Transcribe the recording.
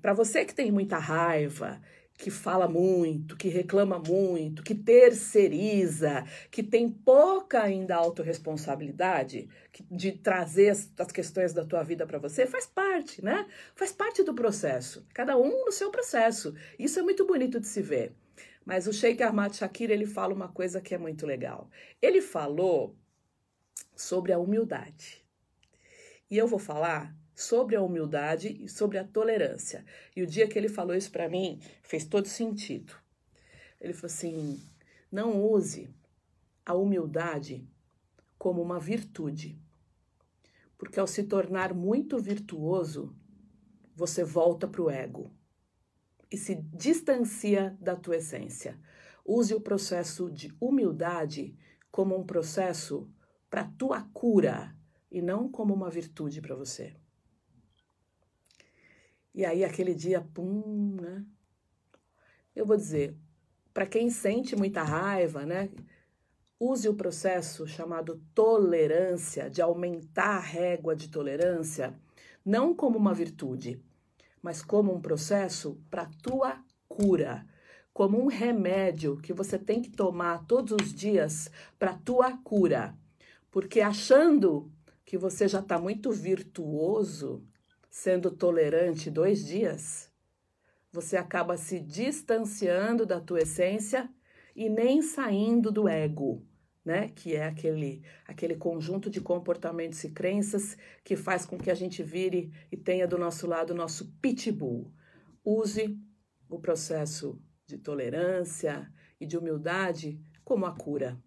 Para você que tem muita raiva, que fala muito, que reclama muito, que terceiriza, que tem pouca ainda autorresponsabilidade de trazer as, as questões da tua vida para você, faz parte, né? Faz parte do processo. Cada um no seu processo. Isso é muito bonito de se ver. Mas o Sheikh Ahmad Shakir, ele fala uma coisa que é muito legal. Ele falou sobre a humildade. E eu vou falar sobre a humildade e sobre a tolerância. E o dia que ele falou isso para mim, fez todo sentido. Ele falou assim: não use a humildade como uma virtude, porque ao se tornar muito virtuoso, você volta para o ego e se distancia da tua essência. Use o processo de humildade como um processo para tua cura e não como uma virtude para você. E aí aquele dia, pum, né? Eu vou dizer, para quem sente muita raiva, né? Use o processo chamado tolerância, de aumentar a régua de tolerância, não como uma virtude, mas como um processo para tua cura, como um remédio que você tem que tomar todos os dias para tua cura. Porque achando que você já está muito virtuoso, sendo tolerante dois dias, você acaba se distanciando da tua essência e nem saindo do ego, né? Que é aquele, aquele conjunto de comportamentos e crenças que faz com que a gente vire e tenha do nosso lado o nosso pitbull. Use o processo de tolerância e de humildade como a cura.